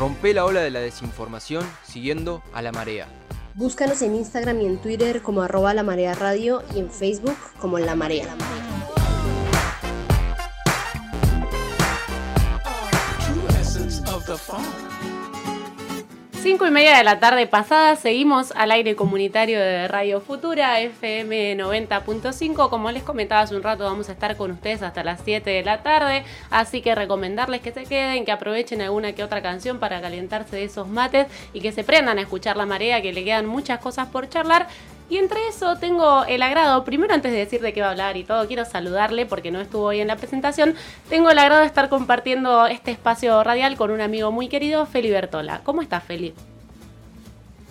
Rompe la ola de la desinformación siguiendo a la marea. Búscanos en Instagram y en Twitter como arroba la marea radio y en Facebook como la marea. Cinco y media de la tarde pasada seguimos al aire comunitario de Radio Futura FM 90.5. Como les comentaba hace un rato, vamos a estar con ustedes hasta las 7 de la tarde. Así que recomendarles que se queden, que aprovechen alguna que otra canción para calentarse de esos mates y que se prendan a escuchar la marea, que le quedan muchas cosas por charlar. Y entre eso tengo el agrado, primero antes de decir de qué va a hablar y todo, quiero saludarle porque no estuvo hoy en la presentación. Tengo el agrado de estar compartiendo este espacio radial con un amigo muy querido, Feli Bertola. ¿Cómo estás, Feli?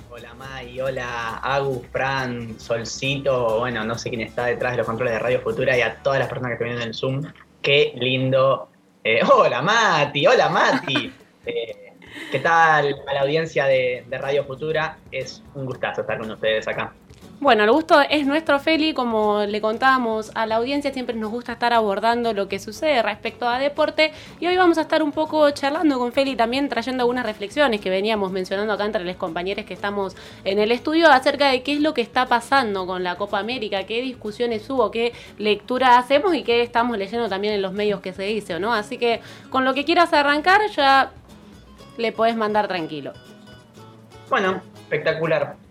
Hola May, hola Agus, Fran, Solcito, bueno, no sé quién está detrás de los controles de Radio Futura y a todas las personas que están viendo en el Zoom. Qué lindo. Eh, hola Mati, hola Mati. Eh, ¿Qué tal a la audiencia de Radio Futura? Es un gustazo estar con ustedes acá. Bueno, el gusto es nuestro, Feli. Como le contábamos a la audiencia, siempre nos gusta estar abordando lo que sucede respecto a deporte. Y hoy vamos a estar un poco charlando con Feli, también trayendo algunas reflexiones que veníamos mencionando acá entre los compañeros que estamos en el estudio acerca de qué es lo que está pasando con la Copa América, qué discusiones hubo, qué lectura hacemos y qué estamos leyendo también en los medios que se dice, ¿no? Así que con lo que quieras arrancar, ya le podés mandar tranquilo. Bueno, espectacular.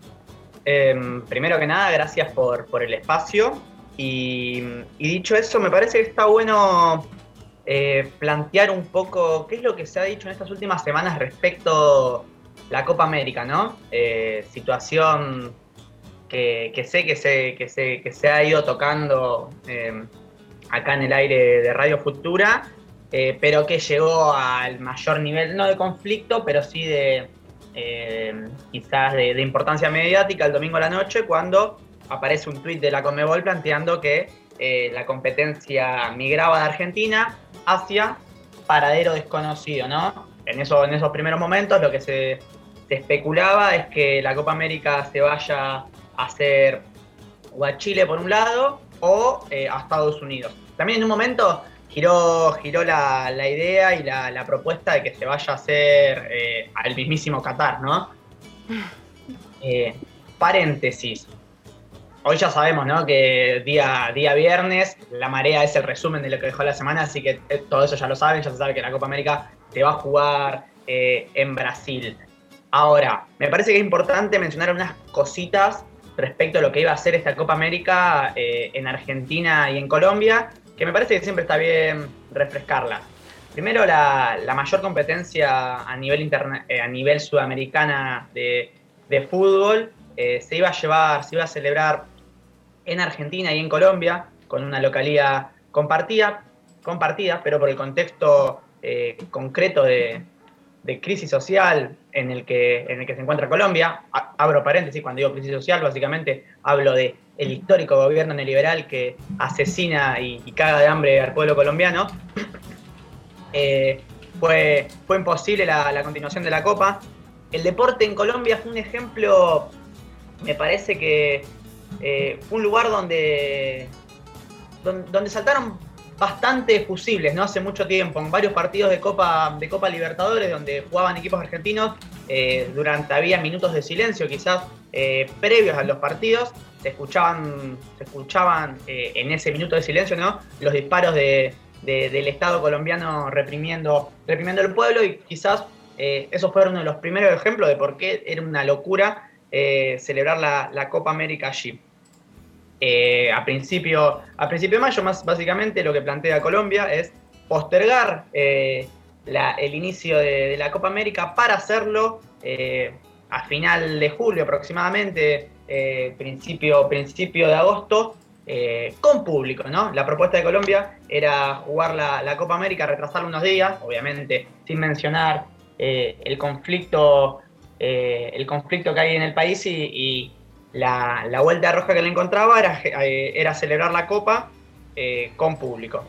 Em, primero que nada, gracias por, el espacio. Y, dicho eso, me parece que está bueno eh, plantear un poco qué es lo que se ha dicho en estas últimas semanas respecto la Copa América, ¿no? Eh, situación que, sé que se, que, se, que se ha ido tocando em, acá en el aire de Radio Futura, eh, pero que llegó al mayor nivel, no de conflicto, pero sí de, eh, quizás de, importancia mediática el domingo a la noche cuando aparece un tuit de la Conmebol planteando que eh, la competencia migraba de Argentina hacia paradero desconocido, ¿no? En, eso, en esos primeros momentos lo que se, especulaba es que la Copa América se vaya a hacer o a Chile por un lado o eh, a Estados Unidos. También en un momento giró, giró la, idea y la, propuesta de que se vaya a hacer eh, al mismísimo Qatar, ¿no? Eh, paréntesis. Hoy ya sabemos, ¿no? Que día, día viernes la marea es el resumen de lo que dejó la semana, así que eh, todo eso ya lo saben, ya se sabe que la Copa América se va a jugar en Brasil. Ahora, me parece que es importante mencionar unas cositas respecto a lo que iba a ser esta Copa América en Argentina y en Colombia, que me parece que siempre está bien refrescarla. Primero, la, mayor competencia a nivel, eh, a nivel sudamericana de, fútbol eh, se iba a llevar, se iba a celebrar en Argentina y en Colombia, con una localidad compartida, compartida pero por el contexto eh, concreto de, de, crisis social en el, que, en el que se encuentra Colombia. Abro paréntesis, cuando digo crisis social, básicamente hablo de el histórico gobierno neoliberal que asesina y, caga de hambre al pueblo colombiano, eh, fue, fue imposible la, continuación de la Copa. El deporte en Colombia fue un ejemplo, me parece que eh, fue un lugar donde, donde, saltaron bastante fusibles, ¿no? Hace mucho tiempo, en varios partidos de Copa, de Copa Libertadores, donde jugaban equipos argentinos, eh, durante había minutos de silencio quizás previos a los partidos, se escuchaban, se escuchaban eh, en ese minuto de silencio, ¿no? Los disparos de, del Estado colombiano reprimiendo, reprimiendo el pueblo y quizás eh, esos fueron uno de los primeros ejemplos de por qué era una locura eh, celebrar la, Copa América allí. a, principio, a principio de mayo, más básicamente lo que plantea Colombia es postergar el inicio de, la Copa América para hacerlo a final de julio aproximadamente, eh, principio, principio de agosto, eh, con público, ¿no? La propuesta de Colombia era jugar la, Copa América, retrasarla unos días, obviamente sin mencionar eh, el conflicto el conflicto que hay en el país y, la, vuelta roja que le encontraba era, era celebrar la Copa con público.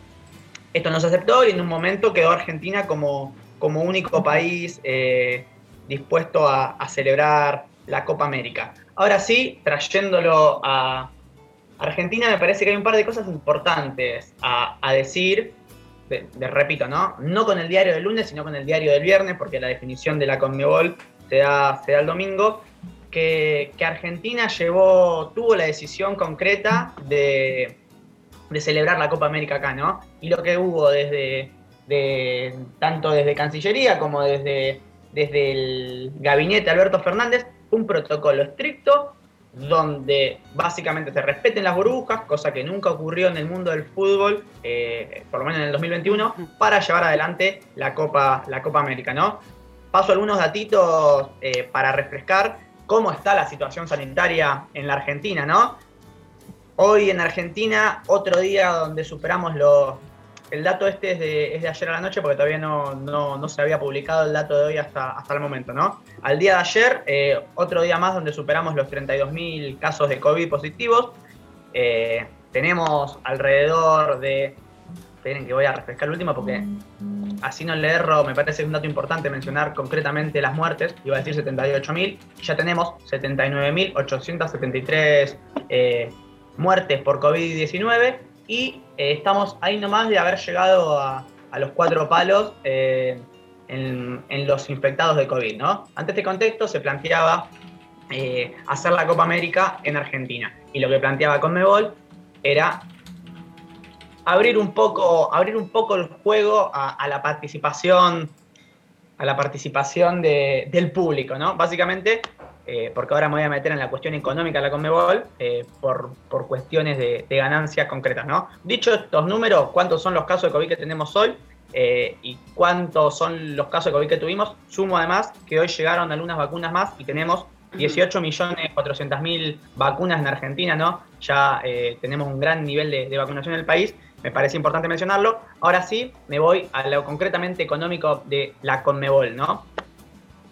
Esto no se aceptó y en un momento quedó Argentina como, como único país dispuesto a celebrar la Copa América. Ahora sí, trayéndolo a Argentina, me parece que hay un par de cosas importantes a, decir repito, ¿no? No con el diario del lunes, sino con el diario del viernes, porque la definición de la Conmebol se da, se da el domingo, que, Argentina tuvo la decisión concreta de, celebrar la Copa América acá, ¿no? Y lo que hubo desde, tanto desde Cancillería como desde, desde el gabinete Alberto Fernández, un protocolo estricto donde básicamente se respeten las burbujas, cosa que nunca ocurrió en el mundo del fútbol, eh, por lo menos en el 2021, para llevar adelante la Copa, la Copa América, ¿no? Paso algunos datitos eh, para refrescar cómo está la situación sanitaria en la Argentina, ¿no? Hoy en Argentina, otro día donde superamos los, el dato este es de, ayer a la noche porque todavía no, se había publicado el dato de hoy hasta, hasta el momento, ¿no? Al día de ayer, eh, otro día más donde superamos los 32.000 casos de COVID positivos. Eh, tenemos alrededor de... Esperen que voy a refrescar el último porque así no le erro, me parece un dato importante mencionar concretamente las muertes, iba a decir 78.000, ya tenemos 79.873 eh, muertes por COVID-19 y eh, estamos ahí nomás de haber llegado a, los cuatro palos eh, en, los infectados de COVID. ¿no? Ante este contexto se planteaba eh, hacer la Copa América en Argentina y lo que planteaba Conmebol era abrir un poco, abrir un poco el juego a, la participación a la participación del público, ¿no? Básicamente eh, porque ahora me voy a meter en la cuestión económica de la Conmebol, eh, por, cuestiones de, ganancias concretas, ¿no? Dicho estos números, ¿cuántos son los casos de COVID que tenemos hoy? Eh, y cuántos son los casos de COVID que tuvimos, sumo además que hoy llegaron algunas vacunas más y tenemos 18.400.000 vacunas en Argentina, ¿no? Ya tenemos un gran nivel de, de, vacunación en el país, me parece importante mencionarlo. Ahora sí, me voy a lo concretamente económico de la Conmebol, ¿no?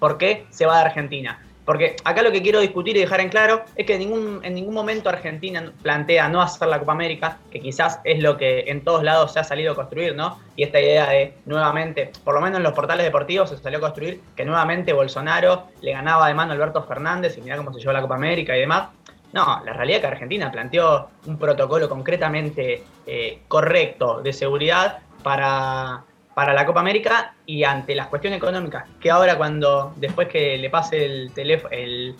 ¿Por qué se va de Argentina? Porque acá lo que quiero discutir y dejar en claro es que en ningún, en ningún momento Argentina plantea no hacer la Copa América, que quizás es lo que en todos lados se ha salido a construir, ¿no? Y esta idea de nuevamente, por lo menos en los portales deportivos se salió a construir que nuevamente Bolsonaro le ganaba de mano a Alberto Fernández y mirá cómo se llevó la Copa América y demás. No, la realidad es que Argentina planteó un protocolo concretamente eh, correcto de seguridad para para la Copa América y ante las cuestiones económicas, que ahora cuando después que le pase el teléfono, el,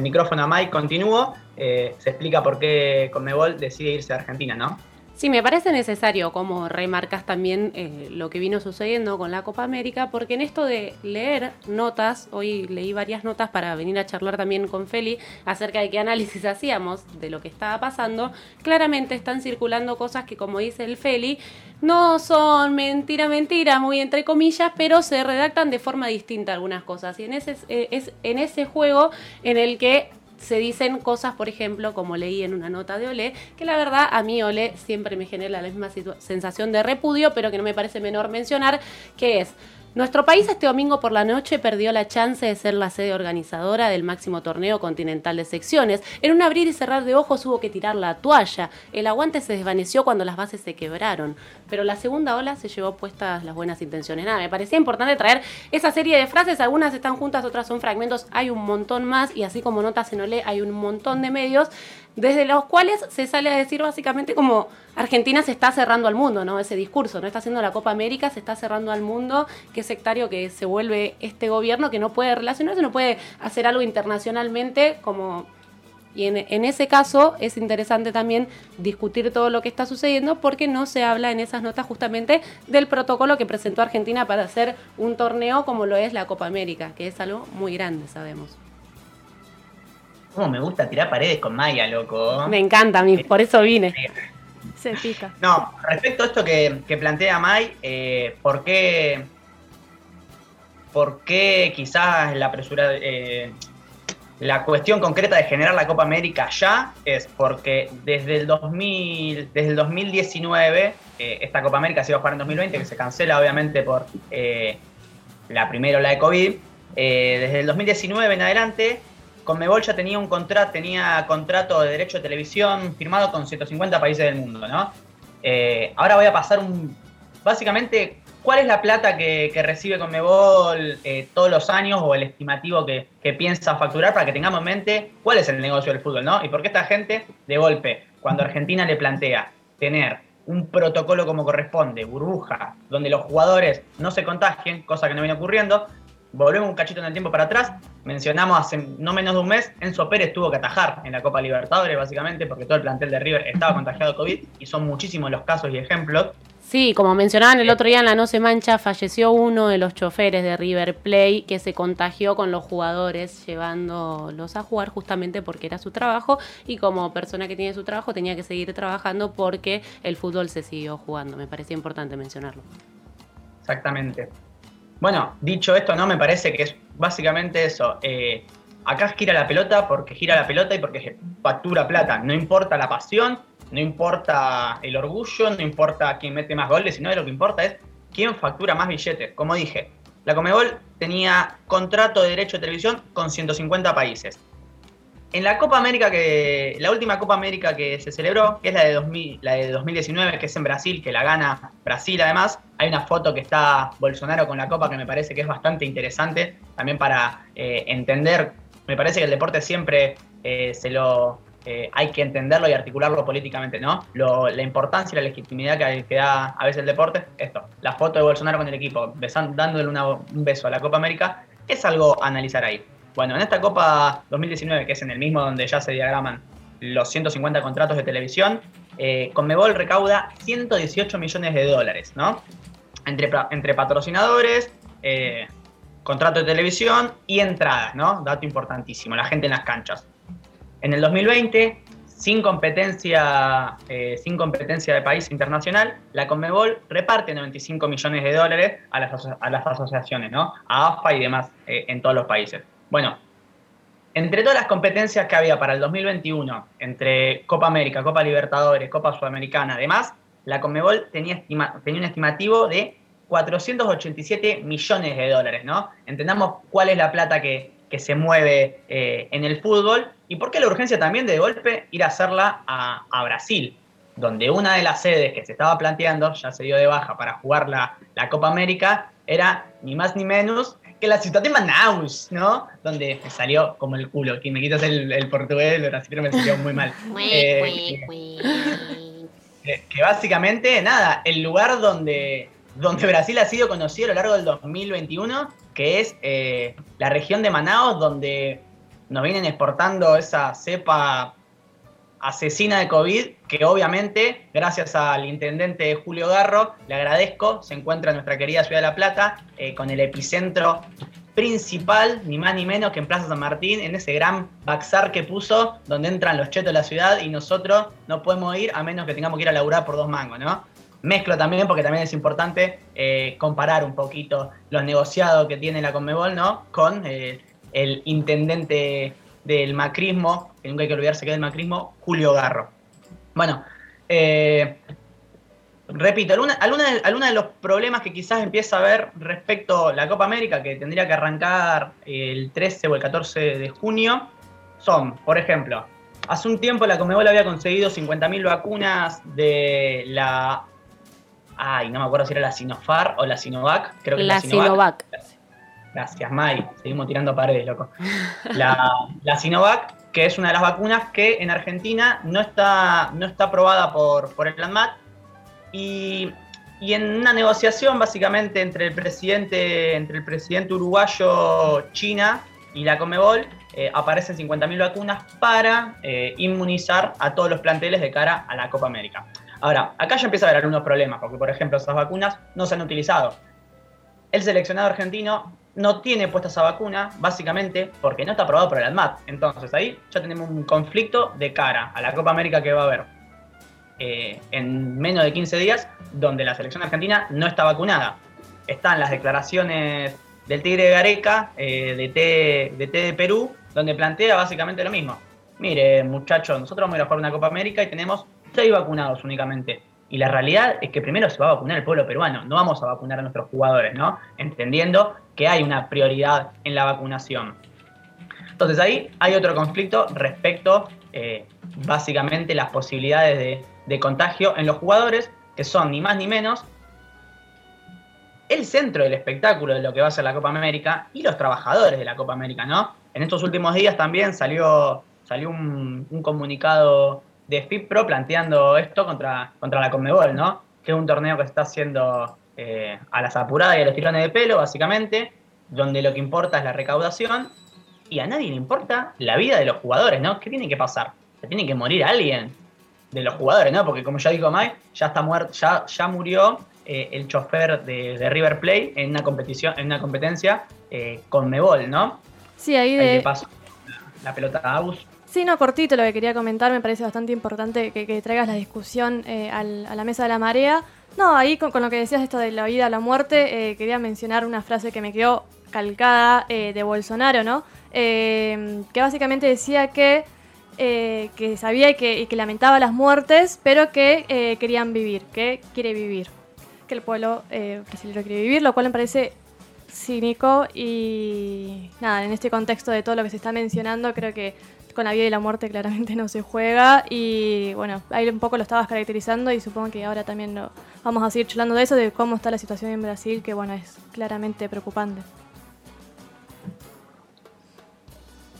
micrófono a Mike continúo, eh, se explica por qué Conmebol decide irse a Argentina, ¿no? Sí, me parece necesario, como remarcas también eh, lo que vino sucediendo con la Copa América, porque en esto de leer notas, hoy leí varias notas para venir a charlar también con Feli acerca de qué análisis hacíamos de lo que estaba pasando, claramente están circulando cosas que, como dice el Feli, no son mentira, mentira, muy entre comillas, pero se redactan de forma distinta algunas cosas. Y en ese, eh, es en ese juego en el que se dicen cosas, por ejemplo, como leí en una nota de Olé, que la verdad a mí Olé siempre me genera la misma sensación de repudio, pero que no me parece menor mencionar, que es nuestro país este domingo por la noche perdió la chance de ser la sede organizadora del máximo torneo continental de secciones. En un abrir y cerrar de ojos hubo que tirar la toalla. El aguante se desvaneció cuando las bases se quebraron. Pero la segunda ola se llevó puestas las buenas intenciones. Nada, me parecía importante traer esa serie de frases. Algunas están juntas, otras son fragmentos. Hay un montón más y así como notas en Olé hay un montón de medios desde los cuales se sale a decir básicamente como Argentina se está cerrando al mundo, ¿no? Ese discurso, no está haciendo la Copa América, se está cerrando al mundo, qué sectario que se vuelve este gobierno que no puede relacionarse, no puede hacer algo internacionalmente como... Y en, ese caso es interesante también discutir todo lo que está sucediendo porque no se habla en esas notas justamente del protocolo que presentó Argentina para hacer un torneo como lo es la Copa América, que es algo muy grande, sabemos me gusta tirar paredes con Maya, loco. Me encanta a mí, por eso vine. Se pica. No, respecto a esto que, plantea May, eh, ¿por qué por qué quizás la presura eh, la cuestión concreta de generar la Copa América ya es porque desde el 2000 desde el 2019 eh, esta Copa América se iba a jugar en 2020 que se cancela obviamente por la primera ola de COVID desde el 2019 en adelante Conmebol ya tenía un contrato, tenía contrato de derecho de televisión firmado con 150 países del mundo, ¿no? Eh, ahora voy a pasar un. Básicamente, ¿cuál es la plata que, recibe Conmebol eh, todos los años o el estimativo que, piensa facturar para que tengamos en mente cuál es el negocio del fútbol, ¿no? Y por qué esta gente, de golpe, cuando Argentina le plantea tener un protocolo como corresponde, burbuja, donde los jugadores no se contagien, cosa que no viene ocurriendo. Volvemos un cachito en el tiempo para atrás. Mencionamos hace no menos de un mes, Enzo Pérez tuvo que atajar en la Copa Libertadores, básicamente, porque todo el plantel de River estaba contagiado de COVID y son muchísimos los casos y ejemplos. Sí, como mencionaban el otro día en la No Se Mancha, falleció uno de los choferes de River Play que se contagió con los jugadores llevándolos a jugar justamente porque era su trabajo y como persona que tiene su trabajo tenía que seguir trabajando porque el fútbol se siguió jugando. Me parecía importante mencionarlo. Exactamente. Bueno, dicho esto, no me parece que es básicamente eso. Eh, acá gira la pelota porque gira la pelota y porque factura plata. No importa la pasión, no importa el orgullo, no importa quién mete más goles, sino lo que importa es quién factura más billetes. Como dije, la Comebol tenía contrato de derecho de televisión con 150 países. En la Copa América que la última Copa América que se celebró, que es la de 2000, la de 2019, que es en Brasil, que la gana Brasil además, hay una foto que está Bolsonaro con la copa que me parece que es bastante interesante también para eh, entender. Me parece que el deporte siempre eh, se lo eh, hay que entenderlo y articularlo políticamente, ¿no? la importancia y la legitimidad que, da a veces el deporte, esto, la foto de Bolsonaro con el equipo, dándole un beso a la Copa América, es algo a analizar ahí. Bueno, en esta Copa 2019, que es en el mismo donde ya se diagraman los 150 contratos de televisión, eh, Conmebol recauda 118 millones de dólares, ¿no? Entre, entre patrocinadores, contrato de televisión y entradas, ¿no? Dato importantísimo, la gente en las canchas. En el 2020, sin competencia, eh, sin competencia de país internacional, la Conmebol reparte 95 millones de dólares a las, a las asociaciones, ¿no? A AFA y demás eh, en todos los países. Bueno, entre todas las competencias que había para el 2021, entre Copa América, Copa Libertadores, Copa Sudamericana, además, la Conmebol tenía, tenía un estimativo de 487 millones de dólares, ¿no? Entendamos cuál es la plata que, que se mueve eh, en el fútbol y por qué la urgencia también de, golpe ir a hacerla a, Brasil, donde una de las sedes que se estaba planteando, ya se dio de baja para jugar la, Copa América, era ni más ni menos que la ciudad de Manaus, ¿no? Donde me salió como el culo. Que me quitas el, portugués, el brasileño me salió muy mal. Eh, que, básicamente, nada, el lugar donde, donde Brasil ha sido conocido a lo largo del 2021 que es eh, la región de Manaus, donde nos vienen exportando esa cepa asesina de COVID, que obviamente, gracias al intendente Julio Garro, le agradezco, se encuentra en nuestra querida ciudad de La Plata, eh, con el epicentro principal, ni más ni menos que en Plaza San Martín, en ese gran baxar que puso, donde entran los chetos de la ciudad y nosotros no podemos ir a menos que tengamos que ir a laburar por dos mangos, ¿no? Mezclo también porque también es importante eh, comparar un poquito los negociados que tiene la Conmebol, ¿no? Con eh, el intendente del macrismo, que nunca hay que olvidarse que es del macrismo, Julio Garro. Bueno, eh, repito, algunos de los problemas que quizás empieza a ver respecto a la Copa América, que tendría que arrancar el 13 o el 14 de junio, son, por ejemplo, hace un tiempo la Conmebol había conseguido 50.000 vacunas de la Ay, no me acuerdo si era la Sinofar o la Sinovac. Creo que la, Sinovac. Gracias, May. Seguimos tirando paredes, loco. La, Sinovac, que es una de las vacunas que en Argentina no está, no está aprobada por, por el ANMAT. Y, y, en una negociación básicamente entre el presidente, entre el presidente uruguayo China y la Comebol, eh, aparecen 50.000 vacunas para eh, inmunizar a todos los planteles de cara a la Copa América. Ahora, acá ya empieza a haber algunos problemas, porque por ejemplo esas vacunas no se han utilizado. El seleccionado argentino no tiene puesta esa vacuna, básicamente porque no está aprobado por el ADMAT. Entonces ahí ya tenemos un conflicto de cara a la Copa América que va a haber eh, en menos de 15 días, donde la selección argentina no está vacunada. Están las declaraciones del Tigre de Gareca, eh, de, T, de T de Perú, donde plantea básicamente lo mismo. Mire, muchachos, nosotros vamos a ir a jugar una Copa América y tenemos seis vacunados únicamente. Y la realidad es que primero se va a vacunar el pueblo peruano, no vamos a vacunar a nuestros jugadores, ¿no? Entendiendo que hay una prioridad en la vacunación. Entonces ahí hay otro conflicto respecto, eh, básicamente, las posibilidades de, contagio en los jugadores, que son ni más ni menos el centro del espectáculo de lo que va a ser la Copa América y los trabajadores de la Copa América, ¿no? En estos últimos días también salió, salió un comunicado de FIPRO planteando esto contra, contra la Conmebol, ¿no? Que es un torneo que se está haciendo eh, a las apuradas y a los tirones de pelo, básicamente, donde lo que importa es la recaudación y a nadie le importa la vida de los jugadores, ¿no? ¿Qué tiene que pasar? Se tiene que morir alguien de los jugadores, ¿no? Porque como ya dijo Mike, ya está muerto, ya, ya murió eh, el chofer de, River Plate en una competición, en una competencia eh, con Mebol, ¿no? Sí, ahí de. paso la pelota a Abus. Sí, no, cortito lo que quería comentar, me parece bastante importante que, traigas la discusión eh, a la mesa de la marea. No, ahí con, lo que decías esto de la vida a la muerte, quería mencionar una frase que me quedó calcada de Bolsonaro, ¿no? que básicamente decía que que sabía y que, y que, lamentaba las muertes, pero que querían vivir, que quiere vivir que el pueblo eh, brasileño quiere vivir, lo cual me parece cínico y nada, en este contexto de todo lo que se está mencionando, creo que con la vida y la muerte claramente no se juega y bueno, ahí un poco lo estabas caracterizando y supongo que ahora también lo, vamos a seguir charlando de eso, de cómo está la situación en Brasil, que bueno, es claramente preocupante.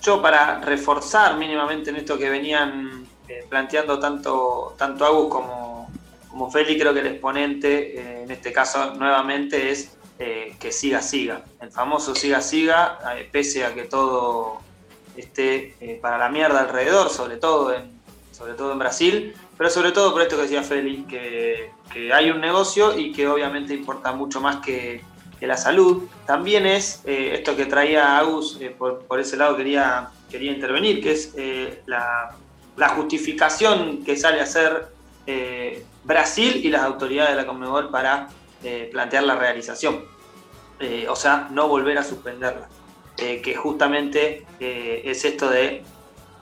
Yo para reforzar mínimamente en esto que venían eh, planteando tanto, tanto Agus como como Feli, creo que el exponente eh, en este caso nuevamente es eh, que siga, siga. El famoso siga, siga, pese a que todo esté para la mierda alrededor, sobre todo, en, sobre todo en Brasil, pero sobre todo por esto que decía Feli, que, hay un negocio y que obviamente importa mucho más que, la salud. También es esto que traía Agus, por, ese lado quería, quería intervenir, que es la, la justificación que sale a hacer Brasil y las autoridades de la Conmebol para eh, plantear la realización. Eh, o sea, no volver a suspenderla. Eh, que justamente es esto de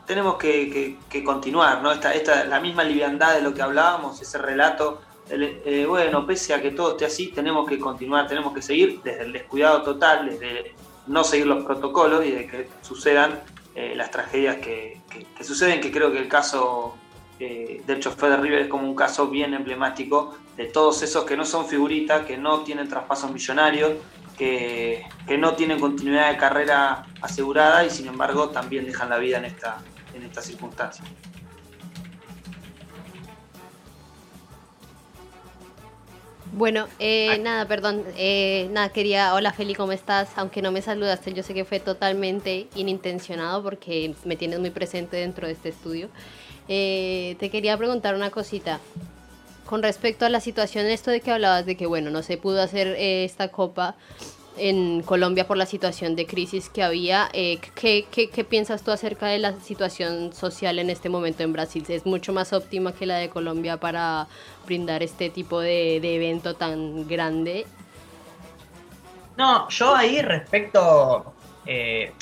tenemos que, continuar, ¿no? Esta, esta, la misma liviandad de lo que hablábamos, ese relato, bueno, pese a que todo esté así, tenemos que continuar, tenemos que seguir desde el descuidado total, desde no seguir los protocolos y de que sucedan las tragedias que, que, suceden, que creo que el caso eh, de hecho, Fede River es como un caso bien emblemático de todos esos que no son figuritas, que no tienen traspasos millonarios, que, no tienen continuidad de carrera asegurada y sin embargo también dejan la vida en esta, en esta circunstancia. Bueno, eh, nada, perdón, eh, nada, quería, hola Feli, ¿cómo estás? Aunque no me saludaste, yo sé que fue totalmente inintencionado porque me tienes muy presente dentro de este estudio. Eh, te quería preguntar una cosita. Con respecto a la situación, esto de que hablabas de que, bueno, no se pudo hacer eh, esta copa en Colombia por la situación de crisis que había, eh, ¿qué, piensas tú acerca de la situación social en este momento en Brasil? ¿Es mucho más óptima que la de Colombia para brindar este tipo de, de evento tan grande? No, yo ahí respecto eh,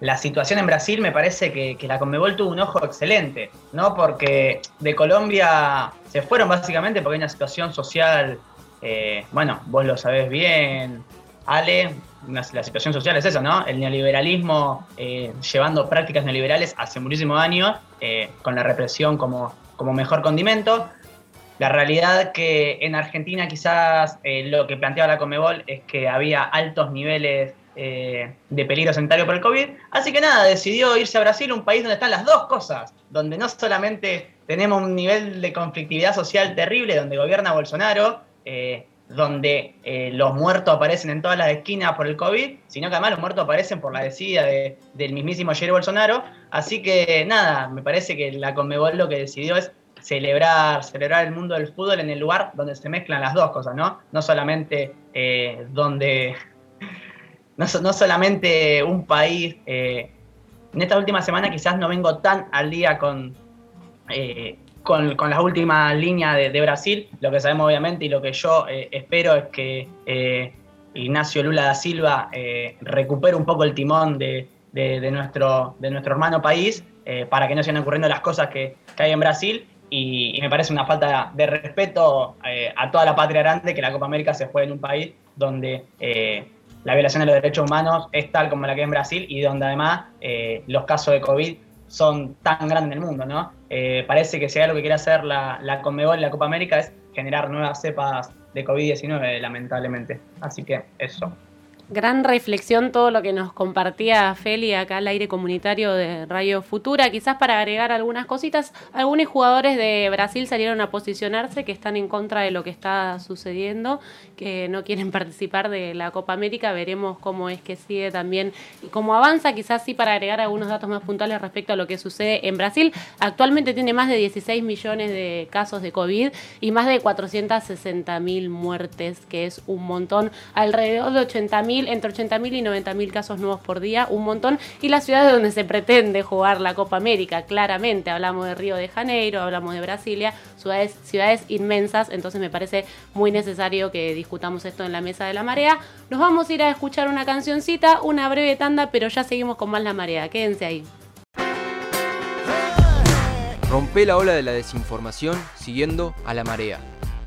la situación en Brasil me parece que, la Conmebol tuvo un ojo excelente, ¿no? Porque de Colombia se fueron básicamente porque hay una situación social, eh, bueno, vos lo sabés bien, Ale, la situación social es esa, ¿no? El neoliberalismo eh, llevando prácticas neoliberales hace muchísimos años, eh, con la represión como, como mejor condimento. La realidad que en Argentina quizás lo que planteaba la Conmebol es que había altos niveles eh, de peligro sanitario por el COVID. Así que nada, decidió irse a Brasil, un país donde están las dos cosas, donde no solamente tenemos un nivel de conflictividad social terrible, donde gobierna Bolsonaro, eh, donde eh, los muertos aparecen en todas las esquinas por el COVID, sino que además los muertos aparecen por la decida del mismísimo Jair Bolsonaro. Así que nada, me parece que la Conmebol lo que decidió es celebrar, celebrar el mundo del fútbol en el lugar donde se mezclan las dos cosas, ¿no? No solamente donde no, solamente un país. Eh, en esta última semana quizás no vengo tan al día con, eh, con, con, las últimas líneas de, Brasil. Lo que sabemos obviamente y lo que yo eh, espero es que Ignacio Lula da Silva recupere un poco el timón de, nuestro, de nuestro hermano país para que no sigan ocurriendo las cosas que, hay en Brasil. Y, y, me parece una falta de respeto a toda la patria grande que la Copa América se juegue en un país donde la violación de los derechos humanos es tal como la que hay en Brasil y donde además eh, los casos de COVID son tan grandes en el mundo, ¿no? Eh, parece que si hay algo que quiere hacer la, la Conmebol y la Copa América es generar nuevas cepas de COVID-19, lamentablemente. Así que eso. Gran reflexión todo lo que nos compartía Feli acá al aire comunitario de Radio Futura. Quizás para agregar algunas cositas, algunos jugadores de Brasil salieron a posicionarse que están en contra de lo que está sucediendo, que no quieren participar de la Copa América. Veremos cómo es que sigue también y cómo avanza. Quizás sí para agregar algunos datos más puntuales respecto a lo que sucede en Brasil. Actualmente tiene más de 16 millones de casos de COVID y más de 460 mil muertes, que es un montón. Alrededor de 80 mil entre 80.000 y 90.000 casos nuevos por día, un montón. Y las ciudades donde se pretende jugar la Copa América, claramente, hablamos de Río de Janeiro, hablamos de Brasilia, ciudades, inmensas, entonces me parece muy necesario que discutamos esto en la mesa de la marea. Nos vamos a ir a escuchar una cancioncita, una breve tanda, pero ya seguimos con más la marea, quédense ahí. Rompe la ola de la desinformación siguiendo a la marea.